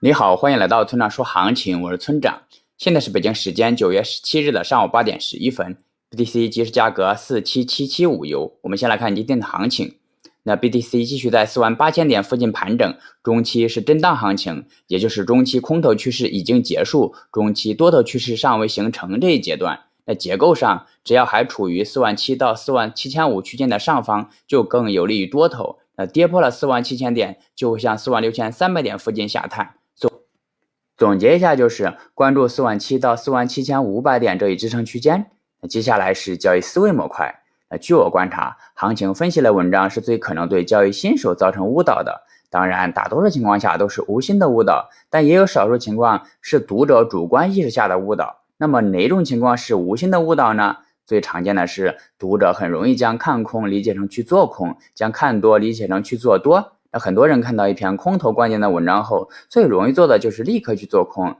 你好，欢迎来到村长说行情，我是村长。现在是北京时间九月十七日的上午八点十一分，BTC 即时价格四七七七五油。我们先来看今天的行情。那 BTC 继续在四万八千点附近盘整，中期是震荡行情，也就是中期空头趋势已经结束，中期多头趋势尚未形成这一阶段。那结构上，只要还处于四万七到四万七千五区间的上方，就更有利于多头。那跌破了四万七千点，就会向四万六千三百点附近下探。总结一下，就是关注四万七到四万七千五百点这一支撑区间。那接下来是交易思维模块。那据我观察，行情分析类文章是最可能对交易新手造成误导的。当然，大多数情况下都是无心的误导，但也有少数情况是读者主观意识下的误导。那么哪种情况是无心的误导呢？最常见的是读者很容易将看空理解成去做空，将看多理解成去做多。那很多人看到一篇空头关键的文章后，最容易做的就是立刻去做空。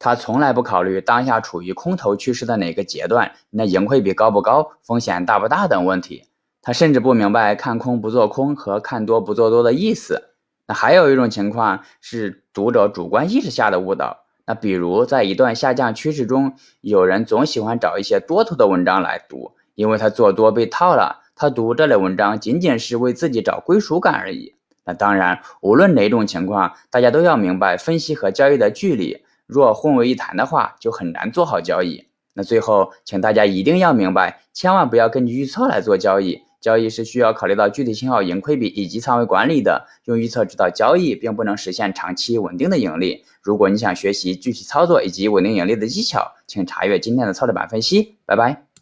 他从来不考虑当下处于空头趋势的哪个阶段，那盈亏比高不高，风险大不大等问题。他甚至不明白看空不做空和看多不做多的意思。那还有一种情况是读者主观意识下的误导。那比如在一段下降趋势中，有人总喜欢找一些多头的文章来读，因为他做多被套了，他读这类文章仅仅是为自己找归属感而已。那当然，无论哪种情况，大家都要明白分析和交易的距离，若混为一谈的话，就很难做好交易。那最后，请大家一定要明白，千万不要根据预测来做交易。交易是需要考虑到具体信号、盈亏比以及仓位管理的。用预测指导交易，并不能实现长期稳定的盈利。如果你想学习具体操作以及稳定盈利的技巧，请查阅今天的操作版分析。拜拜。